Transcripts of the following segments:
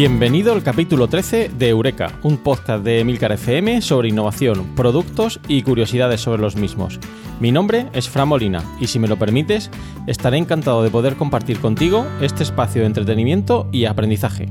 Bienvenido al capítulo 13 de Eureka, un podcast de Emilcar FM sobre innovación, productos y curiosidades sobre los mismos. Mi nombre es Fran Molina y si me lo permites, estaré encantado de poder compartir contigo este espacio de entretenimiento y aprendizaje.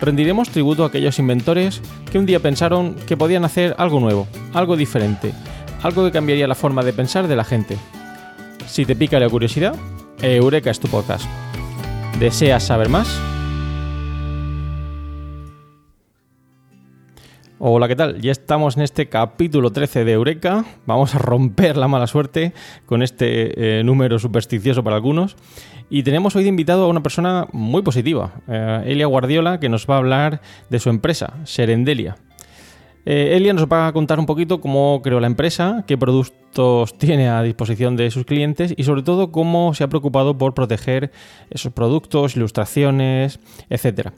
rendiremos tributo a aquellos inventores que un día pensaron que podían hacer algo nuevo, algo diferente, algo que cambiaría la forma de pensar de la gente. Si te pica la curiosidad, Eureka es tu podcast. ¿Deseas saber más? Hola, ¿qué tal? Ya estamos en este capítulo 13 de Eureka. Vamos a romper la mala suerte con este eh, número supersticioso para algunos. Y tenemos hoy de invitado a una persona muy positiva, eh, Elia Guardiola, que nos va a hablar de su empresa, Serendelia. Eh, Elia nos va a contar un poquito cómo creó la empresa, qué productos tiene a disposición de sus clientes y sobre todo cómo se ha preocupado por proteger esos productos, ilustraciones, etc.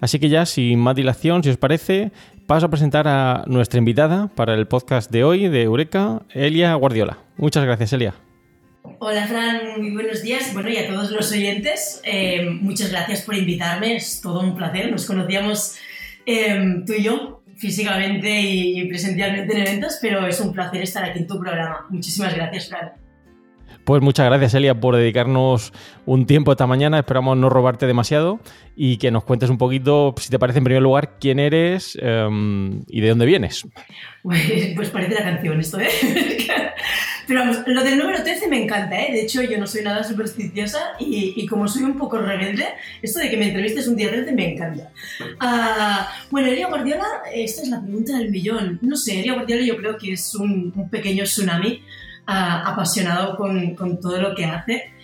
Así que ya, sin más dilación, si os parece, paso a presentar a nuestra invitada para el podcast de hoy de Eureka, Elia Guardiola. Muchas gracias, Elia. Hola Fran, muy buenos días. Bueno, y a todos los oyentes, eh, muchas gracias por invitarme, es todo un placer. Nos conocíamos eh, tú y yo físicamente y presencialmente en eventos, pero es un placer estar aquí en tu programa. Muchísimas gracias, Fran. Pues muchas gracias, Elia, por dedicarnos un tiempo esta mañana. Esperamos no robarte demasiado y que nos cuentes un poquito, si te parece, en primer lugar, quién eres em, y de dónde vienes. Pues, pues parece la canción esto, ¿eh? Pero vamos, lo del número 13 me encanta, ¿eh? De hecho, yo no soy nada supersticiosa y, como soy un poco rebelde, esto de que me entrevistes un día 13 me encanta. Uh, bueno, Elia Guardiola, esta es la pregunta del millón. No sé, Elia Guardiola yo creo que es un, un pequeño tsunami uh, apasionado con, con todo lo que hace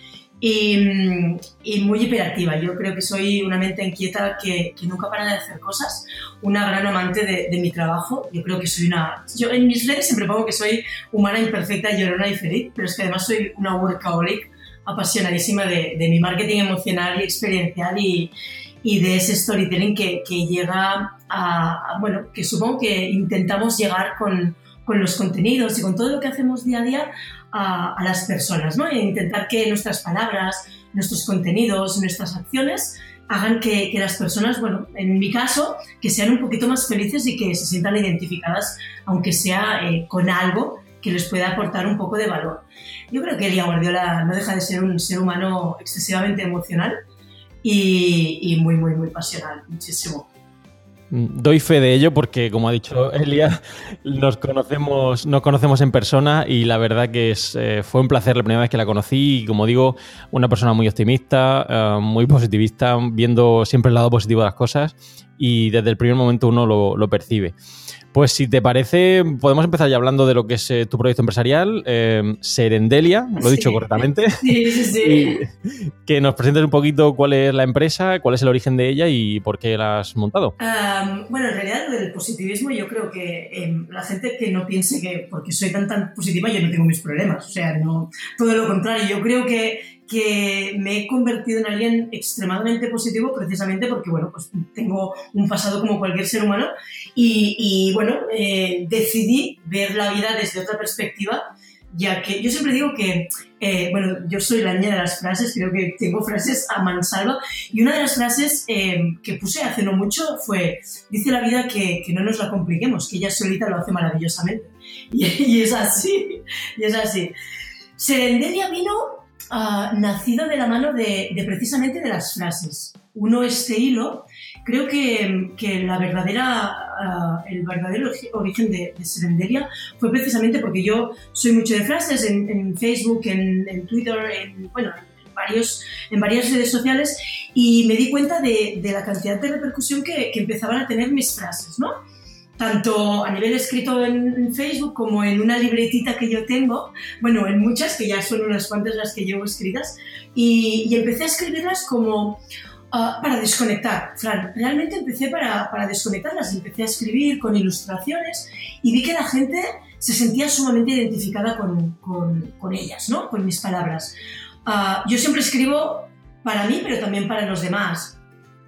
y, muy hiperactiva. Yo creo que soy una mente inquieta que, que nunca para de hacer cosas, una gran amante de, de, mi trabajo. Yo creo que soy una... Yo en mis redes siempre pongo que soy humana, imperfecta, llorona y feliz, pero es que además soy una workaholic apasionadísima de, de mi marketing emocional y experiencial y, y de ese storytelling que, que llega a, Bueno, que supongo que intentamos llegar con, con los contenidos y con todo lo que hacemos día a día a, las personas, ¿no? E intentar que nuestras palabras, nuestros contenidos, nuestras acciones hagan que, que, las personas, bueno, en mi caso, que sean un poquito más felices y que se sientan identificadas, aunque sea eh, con algo que les pueda aportar un poco de valor. Yo creo que Elia Guardiola no deja de ser un ser humano excesivamente emocional y, y muy, muy, muy pasional, muchísimo. Doy fe de ello porque, como ha dicho Elia, nos conocemos, nos conocemos en persona y la verdad que es, eh, fue un placer la primera vez que la conocí y, como digo, una persona muy optimista, eh, muy positivista, viendo siempre el lado positivo de las cosas y desde el primer momento uno lo, lo percibe. Pues si te parece, podemos empezar ya hablando de lo que es eh, tu proyecto empresarial, eh, Serendelia, lo he dicho correctamente. Sí, sí, sí. que nos presentes un poquito cuál es la empresa, cuál es el origen de ella y por qué la has montado. bueno, en realidad del positivismo yo creo que em, la gente que no piense que porque soy tan tan positiva yo no tengo mis problemas, o sea, no, todo lo contrario, yo creo que que me he convertido en alguien extremadamente positivo precisamente porque, bueno, pues tengo un pasado como cualquier ser humano y, y bueno, eh, decidí ver la vida desde otra perspectiva, ya que yo siempre digo que, eh, bueno, yo soy la niña de las frases, creo que tengo frases a mansalva y una de las frases eh, que puse hace no mucho fue, dice la vida que, que, no nos la compliquemos, que ella solita lo hace maravillosamente. Y, y es así, y es así. Serendelia vino uh, nacido de la mano de, de, precisamente de las frases. Uno este hilo, creo que, que la verdadera, uh, el verdadero origen de, de, Serenderia fue precisamente porque yo soy mucho de frases en, en Facebook, en, en, Twitter, en, bueno, en, varios, en varias redes sociales y me di cuenta de, de la cantidad de repercusión que, que empezaban a tener mis frases, ¿no? Tanto a nivel escrito en, Facebook como en una libretita que yo tengo, bueno, en muchas, que ya son unas cuantas las que llevo escritas, y, y empecé a escribirlas como uh, para desconectar. Fran, realmente empecé para, para desconectarlas, empecé a escribir con ilustraciones y vi que la gente se sentía sumamente identificada con, con, con ellas, ¿no? Con mis palabras. Uh, yo siempre escribo para mí, pero también para los demás.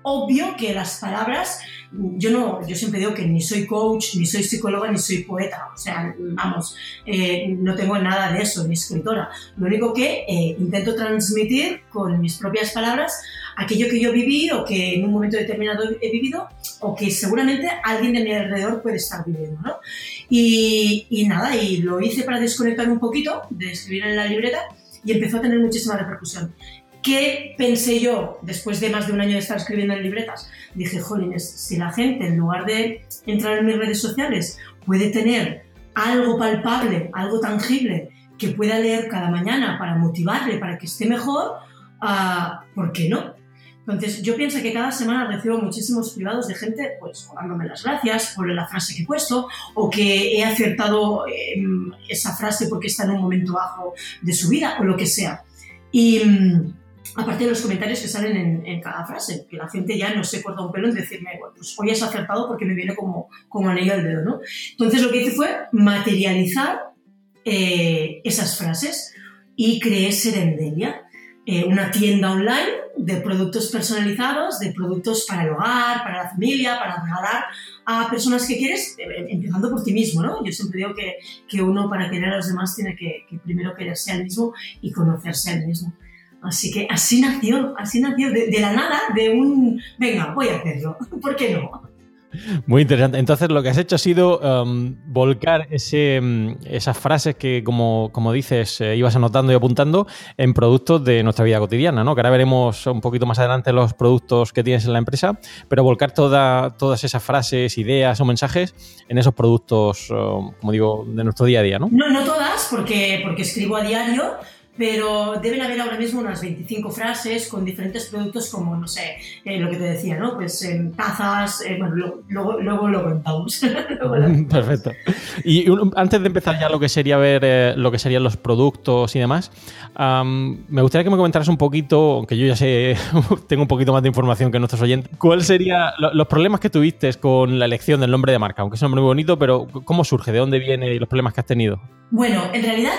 Obvio que las palabras yo no, yo siempre digo que ni soy coach, ni soy psicóloga, ni soy poeta, o sea, vamos, eh, no tengo nada de eso, ni escritora. Lo único que eh, intento transmitir con mis propias palabras aquello que yo viví o que en un momento determinado he vivido o que seguramente alguien de mi alrededor puede estar viviendo, ¿no? Y, y nada, y lo hice para desconectar un poquito de escribir en la libreta y empezó a tener muchísima repercusión. ¿Qué pensé yo después de más de un año de estar escribiendo en libretas? Dije, jolines, si la gente en lugar de entrar en mis redes sociales puede tener algo palpable, algo tangible que pueda leer cada mañana para motivarle, para que esté mejor, uh, ¿por qué no? Entonces, yo pienso que cada semana recibo muchísimos privados de gente, pues, dándome las gracias por la frase que he puesto, o que he acertado eh, esa frase porque está en un momento bajo de su vida, o lo que sea. Y, aparte de los comentarios que salen en, en, cada frase, que la gente ya no se corta un pelo en decirme, bueno, pues hoy has acertado porque me viene como, como anillo al dedo, ¿no? Entonces lo que hice fue materializar eh, esas frases y creé Serendelia, eh, una tienda online de productos personalizados, de productos para el hogar, para la familia, para regalar a personas que quieres, eh, empezando por ti mismo, ¿no? Yo siempre digo que, que uno para querer a los demás tiene que, que primero quererse al mismo y conocerse al mismo. Así que así nació, así nació de, de, la nada, de un, venga, voy a hacerlo, ¿por qué no? Muy interesante. Entonces lo que has hecho ha sido um, volcar ese, um, esas frases que, como, como dices, eh, ibas anotando y apuntando en productos de nuestra vida cotidiana, ¿no? Que ahora veremos un poquito más adelante los productos que tienes en la empresa, pero volcar toda, todas esas frases, ideas o mensajes en esos productos, um, como digo, de nuestro día a día, ¿no? No, no todas, porque, porque escribo a diario, pero deben haber ahora mismo unas 25 frases con diferentes productos como, no sé, eh, lo que te decía, ¿no? Pues eh, tazas, eh, bueno, luego, luego, luego lo contamos. Perfecto. Y un, antes de empezar ya lo que sería ver eh, lo que serían los productos y demás, um, me gustaría que me comentaras un poquito, aunque yo ya sé, tengo un poquito más de información que nuestros oyentes, ¿cuál sería lo, los problemas que tuviste con la elección del nombre de marca? Aunque es un nombre muy bonito, pero ¿cómo surge? ¿De dónde viene y los problemas que has tenido? Bueno, en realidad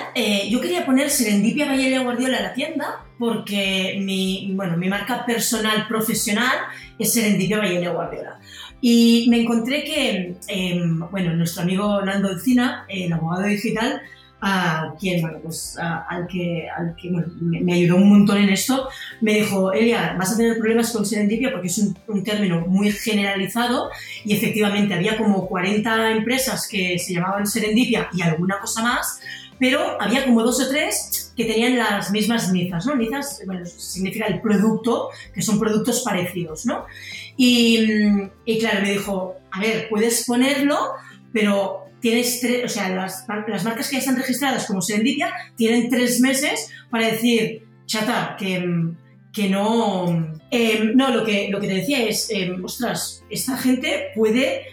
yo quería poner Serendipia Valle Guardiola en la tienda porque mi, bueno, mi marca personal profesional es Serendipia Valle Guardiola. Y me encontré que, eh, bueno, nuestro amigo Nando Encina, el abogado digital, a quien, bueno, pues al que, al que bueno, me, ayudó un montón en esto, me dijo, Elia, vas a tener problemas con serendipia porque es un, término muy generalizado y efectivamente había como 40 empresas que se llamaban serendipia y alguna cosa más, pero había como dos o tres que tenían las mismas nizas, ¿no? Nizas, bueno, significa el producto, que son productos parecidos, ¿no? Y, claro, me dijo, a ver, puedes ponerlo, pero tienes tres, o sea, las, las, marcas que ya están registradas como Serendipia tienen tres meses para decir, chata, que, que no... Em, no, lo que, lo que te decía es, em, ostras, esta gente puede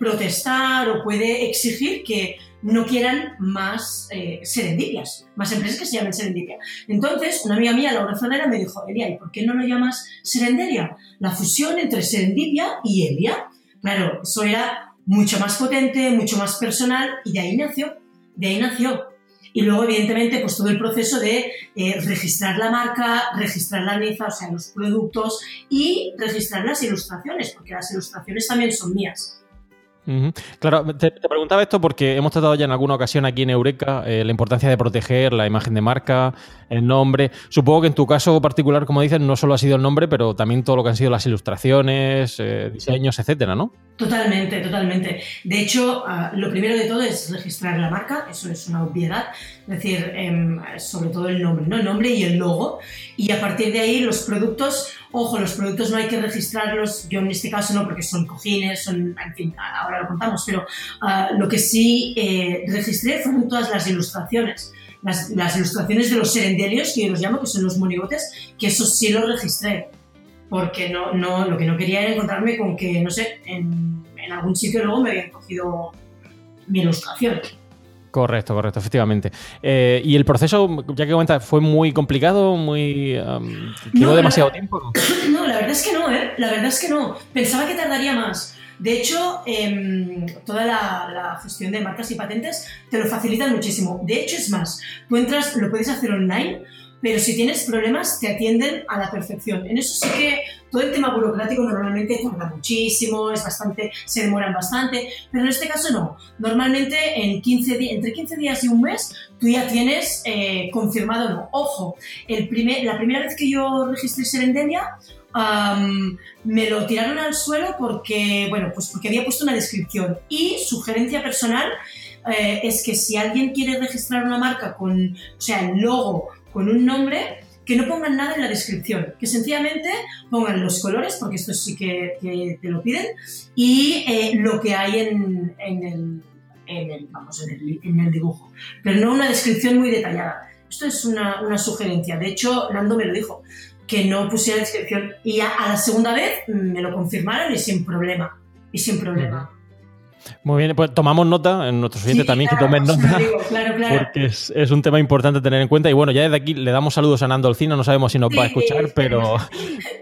protestar o puede exigir que no quieran más eh, serendipias, más empresas que se llamen serendipia. Entonces, una amiga mía, Laura Zanera, me dijo, Elia, ¿y por qué no lo llamas serenderia? La fusión entre serendipia y Elia. Claro, eso era mucho más potente, mucho más personal y de ahí nació, de ahí nació. Y luego, evidentemente, pues todo el proceso de eh, registrar la marca, registrar la mesa, o sea, los productos y registrar las ilustraciones, porque las ilustraciones también son mías. Claro, te, preguntaba esto porque hemos tratado ya en alguna ocasión aquí en Eureka eh, la importancia de proteger la imagen de marca, el nombre. Supongo que en tu caso particular, como dices, no solo ha sido el nombre, pero también todo lo que han sido las ilustraciones, eh, diseños, etcétera, ¿no? Totalmente, totalmente. De hecho, ah, lo primero de todo es registrar la marca, eso es una obviedad, es decir, em, sobre todo el nombre, ¿no? El nombre y el logo. Y a partir de ahí los productos Ojo, los productos no hay que registrarlos, yo en este caso no, porque son cojines, son, en fin, ahora lo contamos, pero ah, lo que sí eh, registré fueron todas las ilustraciones. Las, ilustraciones de los serendelios, que yo los llamo, que son los monigotes, que eso sí lo registré. Porque no, no, lo que no quería era encontrarme con que, no sé, en, en algún sitio luego me habían cogido mi ilustración. Correcto, correcto, efectivamente. Eh, y el proceso, ya que comentas, fue muy complicado, muy. ¿Llevó demasiado tiempo? No, la verdad es que no, ¿eh? La verdad es que no. Pensaba que tardaría más. De hecho, em, toda la, la, gestión de marcas y patentes te lo facilitan muchísimo. De hecho, es más, tú entras, lo puedes hacer online pero si tienes problemas te atienden a la perfección. En eso sí que todo el tema burocrático normalmente tarda muchísimo, es bastante, se demoran bastante, pero en este caso no. Normalmente en 15 entre 15 días y un mes tú ya tienes eh, confirmado no. Ojo, el primer, la primera vez que yo registré Serendenia me lo tiraron al suelo porque, bueno, pues porque había puesto una descripción y sugerencia personal eh, es que si alguien quiere registrar una marca con, o sea, el logo con un nombre que no pongan nada en la descripción, que sencillamente pongan los colores, porque esto sí que, te lo piden, y eh, lo que hay en, el, vamos, en, el, dibujo, pero no una descripción muy detallada. Esto es una, sugerencia. De hecho, Nando me lo dijo, que no pusiera descripción. Y a, a la segunda vez me lo confirmaron y sin problema. Y sin problema. Muy bien, pues tomamos nota, en nuestros oyentes también que tomen nota, porque es, un tema importante tener en cuenta. Y bueno, ya desde aquí le damos saludos a Nando Alcina, no sabemos si nos va a escuchar, pero,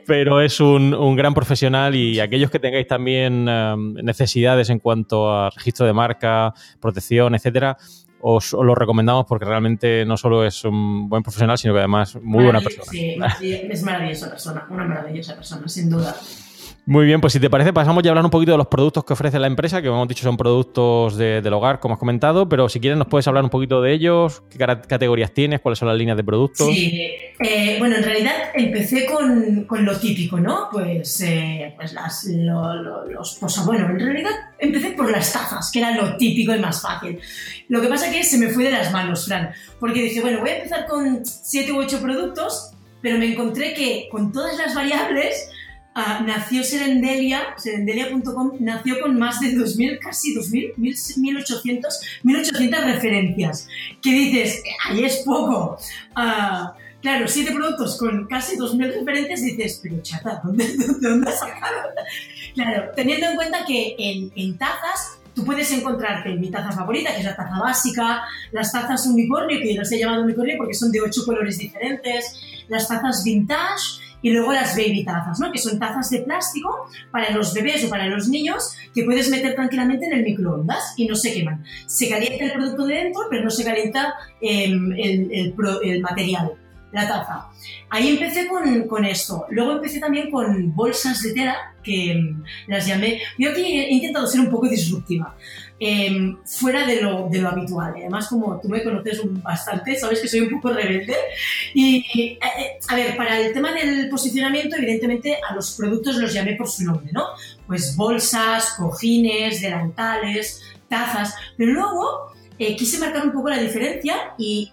pero es un, gran profesional y aquellos que tengáis también um, necesidades en cuanto a registro de marca, protección, etcétera, os, lo recomendamos porque realmente no solo es un buen profesional, sino que además muy buena persona. Sí, es maravillosa persona, una maravillosa persona, sin duda. Muy bien, pues si te parece, pasamos ya a hablar un poquito de los productos que ofrece la empresa, que como hemos dicho son productos del hogar, como has comentado, pero si quieres nos puedes hablar un poquito de ellos, qué categorías tienes, cuáles son las líneas de productos. Sí, eh, bueno, en realidad empecé con, lo típico, ¿no? Pues, eh, pues las, los, pues, bueno, en realidad empecé por las tazas, que era lo típico y más fácil. Lo que pasa que se me fue de las manos, Fran, porque dije, bueno, voy a empezar con siete u ocho productos, pero me encontré que con todas las variables nació Serendelia, serendelia.com, nació con más de 2.000, casi 2.000, 1.800, 1.800 referencias. ¿Qué dices? Ahí es poco. Uh, claro, siete productos con casi 2.000 referencias, dices, pero chata, ¿dónde, dónde has sacado? Claro, teniendo en cuenta que en, en tazas tú puedes encontrarte mi taza favorita, que es la taza básica, las tazas unicornio, que yo las he llamado unicornio porque son de ocho colores diferentes, las tazas vintage, y luego las baby tazas, ¿no? que son tazas de plástico para los bebés o para los niños que puedes meter tranquilamente en el microondas y no se queman. Se calienta el producto de dentro, pero no se calienta em, el, el, el, material. la taza. Ahí empecé con, con, esto. Luego empecé también con bolsas de tela, que mm, las llamé. Yo aquí he intentado ser un poco disruptiva, eh, fuera de lo, de lo habitual. Además, como tú me conoces bastante, sabes que soy un poco rebelde. Y, eh, eh, a ver, para el tema del posicionamiento, evidentemente a los productos los llamé por su nombre, ¿no? Pues bolsas, cojines, delantales, tazas. Pero luego eh, quise marcar un poco la diferencia y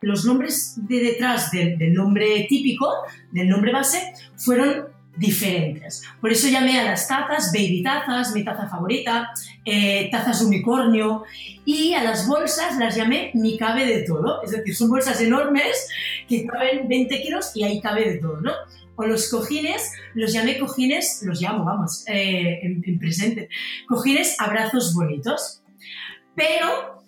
Los nombres de detrás del, nombre típico, del nombre base, fueron diferentes. Por eso llamé a las tazas baby tazas, mi taza favorita, eh, tazas unicornio, y a las bolsas las llamé mi cabe de todo. Es decir, son bolsas enormes que caben 20 kilos y ahí cabe de todo, ¿no? O los cojines, los llamé cojines, los llamo, vamos, eh, en, en, presente, cojines abrazos bonitos. Pero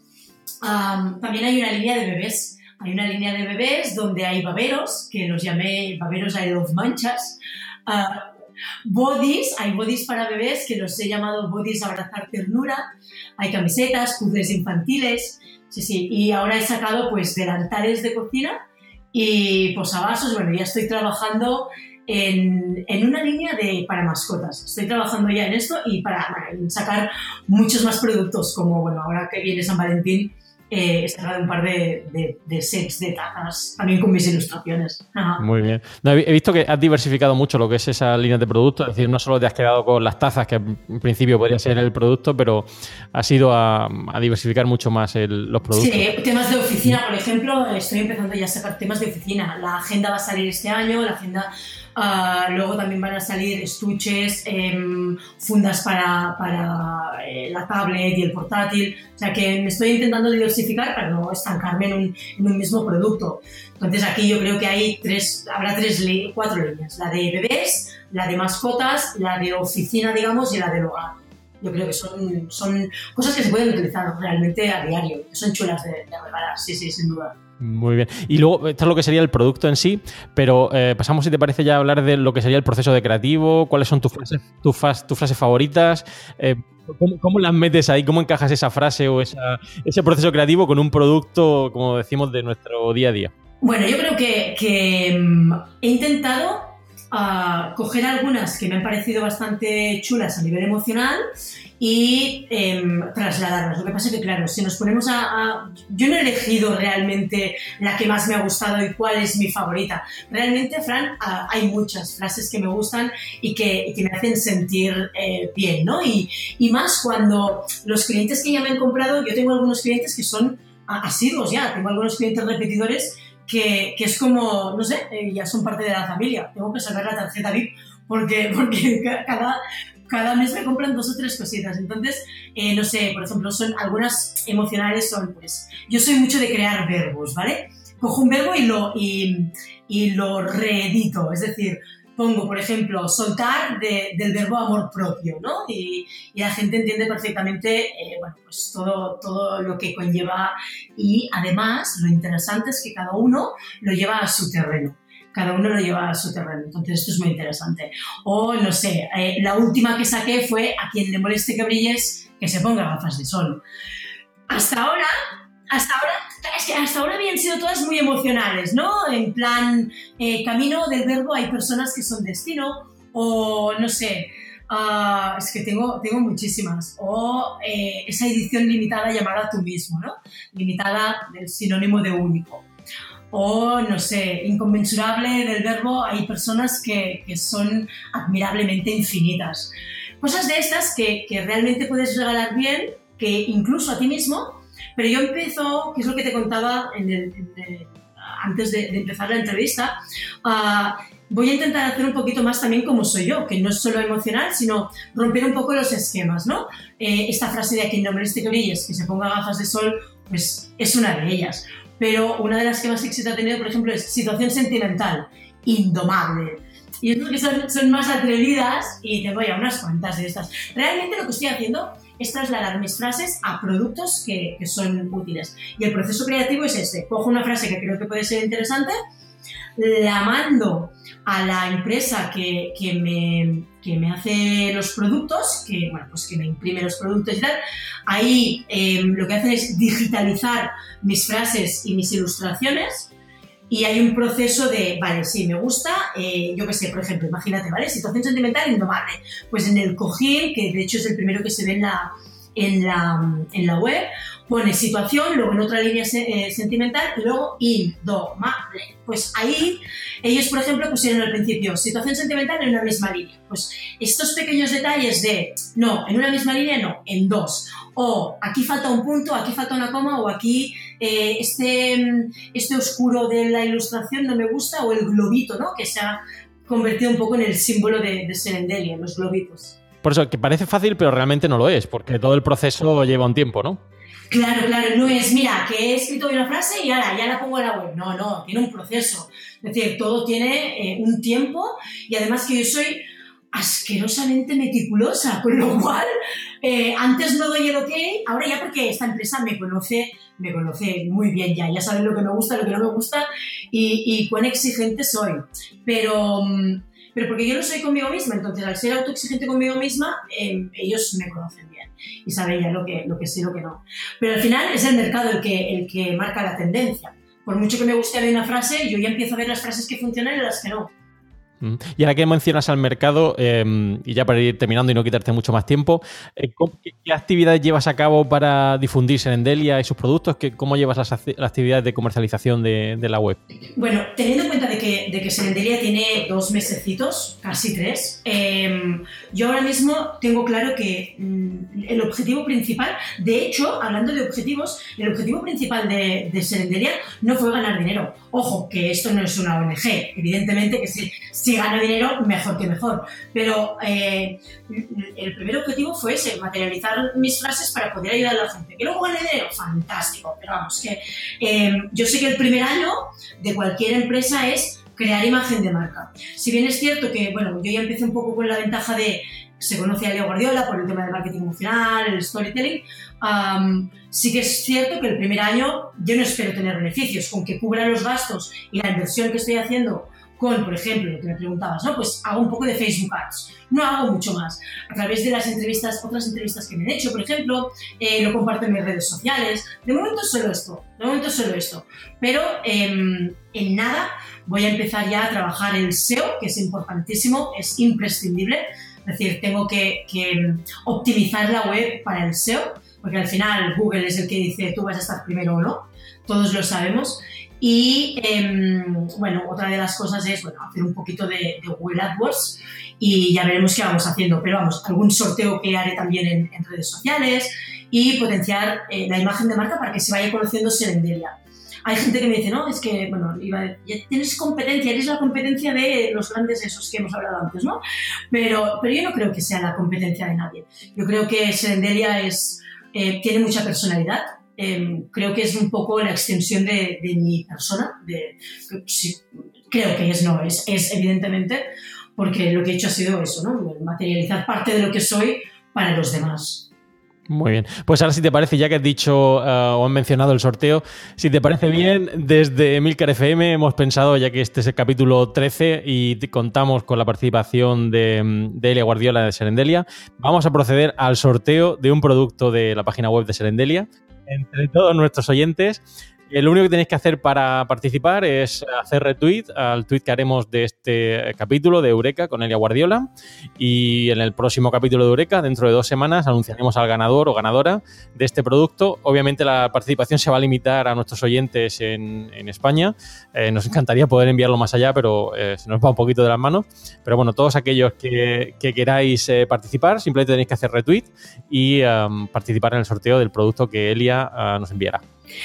también hay una línea de bebés hay una línea de bebés donde hay baberos, que los llamé baberos a dos manchas. Uh, bodies, hay bodies para bebés que los he llamado bodies abrazar ternura. Hay camisetas, cudres infantiles. Sí, sí. Y ahora he sacado pues delantales de cocina y posavasos. Bueno, ya estoy trabajando en, en, una línea de, para mascotas. Estoy trabajando ya en esto y para sacar muchos más productos, como bueno, ahora que viene San Valentín, eh, he sacado un par de, de, de, sets de tazas también con mis ilustraciones. Ajá. Muy bien. No, he visto que has diversificado mucho lo que es esa línea de productos, es decir, no solo te has quedado con las tazas, que en principio podría ser el producto, pero has ido a, a diversificar mucho más el, los productos. Sí, temas de oficina, por ejemplo, estoy empezando ya a sacar temas de oficina. La agenda va a salir este año, la agenda Uh, luego también van a salir estuches, eh, fundas para, para eh, la tablet y el portátil. O sea que me estoy intentando diversificar para no estancarme en un, en un mismo producto. Entonces aquí yo creo que hay tres, habrá tres, cuatro líneas. La de bebés, la de mascotas, la de oficina, digamos, y la del hogar. Yo creo que son, son cosas que se pueden utilizar realmente a diario. Son chulas de, de reparar, sí, sí, sin duda. Muy bien. Y luego, esto es lo que sería el producto en sí, pero eh, pasamos, si te parece, ya a hablar de lo que sería el proceso de creativo, cuáles son tus frases, tus, tus frases favoritas, eh, ¿cómo, ¿cómo, las metes ahí, cómo encajas esa frase o esa, ese proceso creativo con un producto, como decimos, de nuestro día a día. Bueno, yo creo que, que mm, he intentado uh, coger algunas que me han parecido bastante chulas a nivel emocional y eh, trasladarlas. Lo que pasa es que, claro, si nos ponemos a, a, Yo no he elegido realmente la que más me ha gustado y cuál es mi favorita. Realmente, Fran, uh, hay muchas frases que me gustan y que, y que me hacen sentir eh, bien, ¿no? Y, y, más cuando los clientes que ya me han comprado, yo tengo algunos clientes que son asiduos ya, tengo algunos clientes repetidores que, es como, no sé, eh, ya son parte de la familia. Tengo que sacar la tarjeta VIP porque, porque cada, cada mes me compran dos o tres cositas. Entonces, eh, no sé, por ejemplo, son algunas emocionales son, pues, yo soy mucho de crear verbos, ¿vale? Cojo un verbo y lo, y lo reedito, es decir, pongo, por ejemplo, soltar de, del verbo amor propio, ¿no? Y, y la gente entiende perfectamente, eh, bueno, pues todo, todo lo que conlleva y además lo interesante es que cada uno lo lleva a su terreno cada uno lo lleva a su terreno. Entonces, esto es muy interesante. O, no sé, eh, la última que saqué fue a quien le moleste que brilles, que se ponga gafas de sol. Hasta ahora, hasta ahora, es que hasta ahora habían sido todas muy emocionales, ¿no? En plan, eh, camino del verbo hay personas que son destino, o no sé, uh, es que tengo, tengo muchísimas, o eh, esa edición limitada llamada tú mismo, ¿no? Limitada del sinónimo de único. o, no sé, inconmensurable del verbo, hay personas que, que son admirablemente infinitas. Cosas de estas que, que, realmente puedes regalar bien, que incluso a ti mismo, pero yo empiezo, que es lo que te contaba en el, antes de, empezar la entrevista, uh, voy a intentar hacer un poquito más también como soy yo, que no es solo emocional, sino romper un poco los esquemas, ¿no? Eh, esta frase de a quien no merece que brilles, que se ponga gafas de sol, pues es una de ellas. Pero una de las que más éxito ha tenido, por ejemplo, es situación sentimental, indomable. Y es que son, son más atrevidas y tengo ya unas cuantas de estas. Realmente lo que estoy haciendo es trasladar mis frases a productos que, que son útiles. Y el proceso creativo es este. Cojo una frase que creo que puede ser interesante, la mando a la empresa que, que, me, que, me, hace los productos, que, bueno, pues que me imprime los productos y tal, ahí eh, lo que hacen es digitalizar mis frases y mis ilustraciones y hay un proceso de, vale, sí, me gusta, eh, yo qué sé, por ejemplo, imagínate, ¿vale? Situación sentimental indomable. Pues en el cojín, que de hecho es el primero que se ve en la, en la, en la web, pone situación, luego en otra línea eh, sentimental y luego indomable. Pues ahí ellos, por ejemplo, pusieron al principio situación sentimental en una misma línea. Pues estos pequeños detalles de, no, en una misma línea no, en dos. O aquí falta un punto, aquí falta una coma, o aquí eh, este, este oscuro de la ilustración no me gusta, o el globito, ¿no? Que se ha convertido un poco en el símbolo de, de Serendelia, los globitos. Por eso, que parece fácil, pero realmente no lo es, porque todo el proceso lleva un tiempo, ¿no? Claro, claro, no es, mira, que he escrito una frase y ahora ya la pongo en la web. No, no, tiene un proceso. Es decir, todo tiene eh, un tiempo y además que yo soy asquerosamente meticulosa, con lo cual eh, antes no doy el ok, ahora ya porque esta empresa me conoce, me conoce muy bien ya, ya saben lo que me gusta, lo que no me gusta y, y cuán exigente soy. Pero, mm, pero porque yo lo soy conmigo misma, entonces al ser autoexigente conmigo misma, eh, ellos me conocen bien y saben ya lo que, lo que sí lo que no. Pero al final es el mercado el que, el que marca la tendencia. Por mucho que me guste a una frase, yo ya empiezo a ver las frases que funcionan y las que no. Y ahora que mencionas al mercado, em, y ya para ir terminando y no quitarte mucho más tiempo, eh, ¿qué, actividades llevas a cabo para difundir Serendelia y sus productos? ¿Cómo llevas las, actividades de comercialización de, la web? Bueno, teniendo en cuenta de que, de que Serendelia tiene dos mesecitos, casi tres, em, yo ahora mismo tengo claro que mm, el objetivo principal, de hecho, hablando de objetivos, el objetivo principal de, de Serendelia no fue ganar dinero. Ojo, que esto no es una ONG, evidentemente que sí si gano dinero, mejor que mejor. Pero eh, el primer objetivo fue ese, materializar mis frases para poder ayudar a la gente. Que luego gane dinero, fantástico. Pero vamos, que eh, yo sé que el primer año de cualquier empresa es crear imagen de marca. Si bien es cierto que, bueno, yo ya empecé un poco con la ventaja de se conoce a Leo Guardiola por el tema del marketing emocional, el storytelling, sí que es cierto que el primer año yo no espero tener beneficios, con que cubra los gastos y la inversión que estoy haciendo con, por ejemplo, lo que me preguntabas, ¿no? Pues hago un poco de Facebook Ads. No hago mucho más. A través de las entrevistas, otras entrevistas que me han hecho, por ejemplo, eh, lo comparto en mis redes sociales. De momento solo esto. De momento solo esto. Pero em, en nada voy a empezar ya a trabajar el SEO, que es importantísimo, es imprescindible. Es decir, tengo que, que optimizar la web para el SEO, porque al final Google es el que dice tú vas a estar primero o no. Todos lo sabemos. Y em, bueno, otra de las cosas es bueno, hacer un poquito de, Google AdWords y ya veremos qué vamos haciendo. Pero vamos, algún sorteo que haré también en, redes sociales y potenciar eh, la imagen de marca para que se vaya conociendo Serendelia. Hay gente que me dice, no, es que, bueno, ya tienes competencia, eres la competencia de los grandes esos que hemos hablado antes, ¿no? Pero, pero yo no creo que sea la competencia de nadie. Yo creo que Serendelia es, eh, tiene mucha personalidad, Em, creo que es un poco la extensión de, mi persona. Creo que es, no, es, es evidentemente, porque lo que he hecho ha sido eso, ¿no? materializar parte de lo que soy para los demás. Muy bien. Pues ahora si te parece, ya que has dicho eh, o has mencionado el sorteo, si te parece bien, desde Milcar FM hemos pensado, ya que este es el capítulo 13 y contamos con la participación de, de Elia Guardiola de Serendelia, vamos a proceder al sorteo de un producto de la página web de Serendelia entre todos nuestros oyentes lo único que tenéis que hacer para participar es hacer retweet al tweet que haremos de este capítulo de Eureka con Elia Guardiola. Y en el próximo capítulo de Eureka, dentro de dos semanas, anunciaremos al ganador o ganadora de este producto. Obviamente la participación se va a limitar a nuestros oyentes en, España. Eh, nos encantaría poder enviarlo más allá, pero eh, se nos va un poquito de las manos. Pero bueno, todos aquellos que, queráis participar, simplemente tenéis que hacer retweet y um, participar en el sorteo del producto que Elia uh, nos enviará.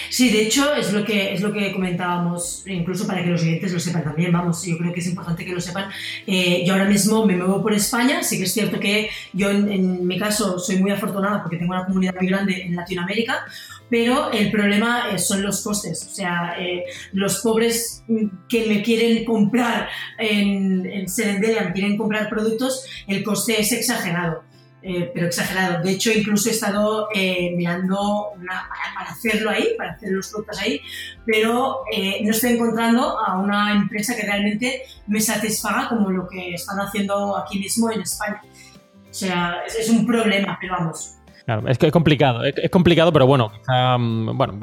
Sí, de hecho es lo que es lo que comentábamos, incluso para que los oyentes lo sepan también. Vamos, yo creo que es importante que lo sepan. Eh, yo ahora mismo me muevo por España. Sí que es cierto que yo en, mi caso soy muy afortunada porque tengo una comunidad muy grande en Latinoamérica, pero el problema eh, son los costes. O sea, eh, los pobres que me quieren comprar en, en Serendelia, me quieren comprar productos, el coste es exagerado. Eh, pero exagerado. De hecho, incluso he estado eh, mirando para, hacerlo ahí, para hacer los productos ahí, pero eh, no estoy encontrando a una empresa que realmente me satisfaga como lo que están haciendo aquí mismo en España. O sea, es un problema, pero vamos, Claro, es que es complicado, es, complicado, pero bueno, mm, bueno,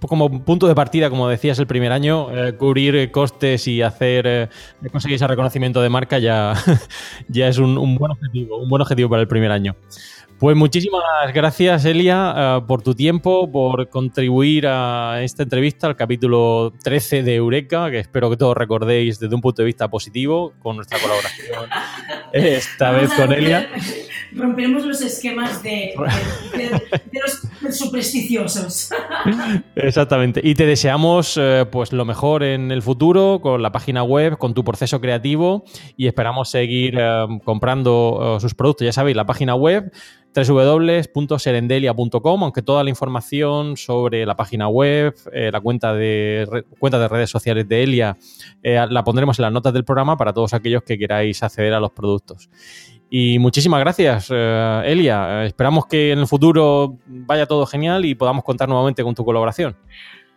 como punto de partida, como decías el primer año, eh, cubrir costes y hacer eh, conseguir ese reconocimiento de marca ya, ya es un, buen objetivo, un buen objetivo para el primer año. Pues muchísimas gracias, Elia, eh, por tu tiempo, por contribuir a esta entrevista, al capítulo 13 de Eureka, que espero que todos recordéis desde un punto de vista positivo con nuestra colaboración, esta vez con Elia romperemos los esquemas de, los supersticiosos. Exactamente. Y te deseamos eh, pues lo mejor en el futuro con la página web, con tu proceso creativo y esperamos seguir eh, comprando eh, sus productos. Ya sabéis, la página web www.serendelia.com, aunque toda la información sobre la página web, la cuenta de, de redes sociales de Elia, la pondremos en las notas del programa para todos aquellos que queráis acceder a los productos. Y muchísimas gracias, eh, Elia. Esperamos que en el futuro vaya todo genial y podamos contar nuevamente con tu colaboración.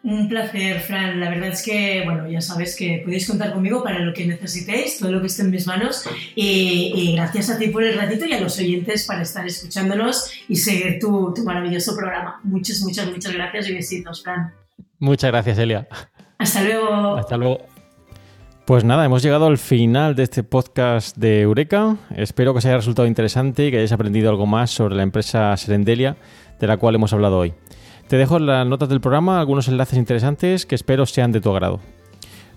Un placer, Fran. La verdad es que, bueno, ya sabes que podéis contar conmigo para lo que necesitéis, todo lo que esté en mis manos. Y, gracias a ti por el ratito y a los oyentes para estar escuchándonos y seguir tu, tu maravilloso programa. Muchas, muchas, muchas gracias y besitos, Fran. Muchas gracias, Elia. Hasta luego. Hasta luego. Pues nada, hemos llegado al final de este podcast de Eureka. Espero que os haya resultado interesante y que hayáis aprendido algo más sobre la empresa Serendelia de la cual hemos hablado hoy. Te dejo en las notas del programa algunos enlaces interesantes que espero sean de tu agrado.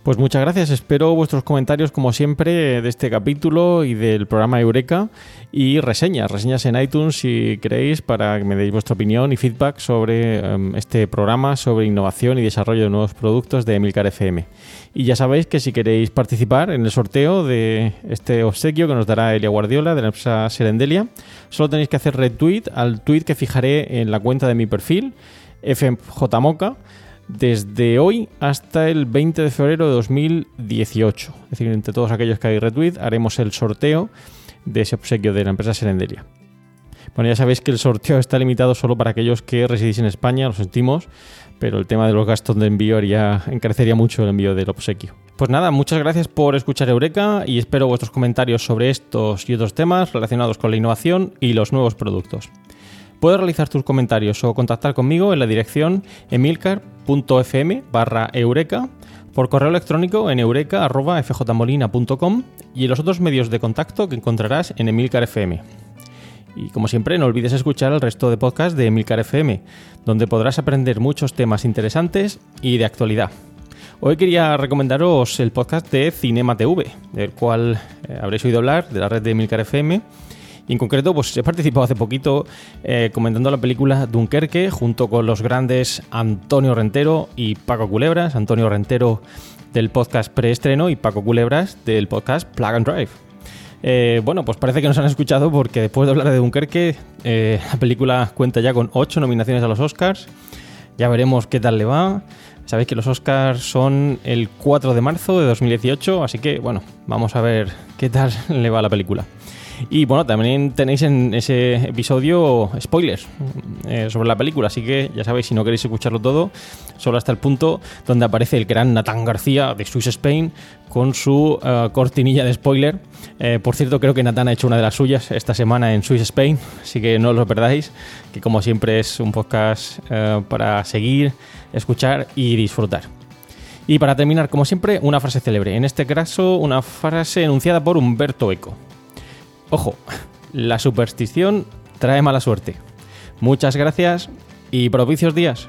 Pues muchas gracias, espero vuestros comentarios como siempre de este capítulo y del programa Eureka y reseñas, reseñas en iTunes si queréis para que me deis vuestra opinión y feedback sobre em, este programa, sobre innovación y desarrollo de nuevos productos de Emilcar FM. Y ya sabéis que si queréis participar en el sorteo de este obsequio que nos dará Elia Guardiola de la empresa Serendelia, solo tenéis que hacer retweet al tweet que fijaré en la cuenta de mi perfil, FJMoca desde hoy hasta el 20 de febrero de 2018. Es decir, entre todos aquellos que hay retweet, haremos el sorteo de ese obsequio de la empresa Serenderia. Bueno, ya sabéis que el sorteo está limitado solo para aquellos que residís en España, lo sentimos, pero el tema de los gastos de envío haría, encarecería mucho el envío del obsequio. Pues nada, muchas gracias por escuchar Eureka y espero vuestros comentarios sobre estos y otros temas relacionados con la innovación y los nuevos productos. Puedes realizar tus comentarios o contactar conmigo en la dirección emilcar.fm barra eureka, por correo electrónico en eureka.fjmolina.com y en los otros medios de contacto que encontrarás en Emilcar FM. Y como siempre, no olvides escuchar el resto de podcasts de Emilcar FM, donde podrás aprender muchos temas interesantes y de actualidad. Hoy quería recomendaros el podcast de Cinema TV, del cual eh, habréis oído hablar, de la red de Emilcar FM y en concreto, pues he participado hace poquito eh, comentando la película Dunkerque junto con los grandes Antonio Rentero y Paco Culebras. Antonio Rentero del podcast Preestreno y Paco Culebras del podcast Plug and Drive. Eh, bueno, pues parece que nos han escuchado porque después de hablar de Dunkerque, eh, la película cuenta ya con 8 nominaciones a los Oscars. Ya veremos qué tal le va. Sabéis que los Oscars son el 4 de marzo de 2018, así que bueno, vamos a ver qué tal le va a la película. Y bueno, también tenéis en ese episodio spoilers eh, sobre la película, así que ya sabéis, si no queréis escucharlo todo, solo hasta el punto donde aparece el gran Natán García de Swiss Spain con su eh, cortinilla de spoiler. Eh, por cierto, creo que Natán ha hecho una de las suyas esta semana en Swiss Spain, así que no lo perdáis, que como siempre es un podcast para seguir, escuchar y disfrutar. Y para terminar, como siempre, una frase célebre. En este caso, una frase enunciada por Humberto Eco. Ojo, la superstición trae mala suerte. Muchas gracias y propicios días.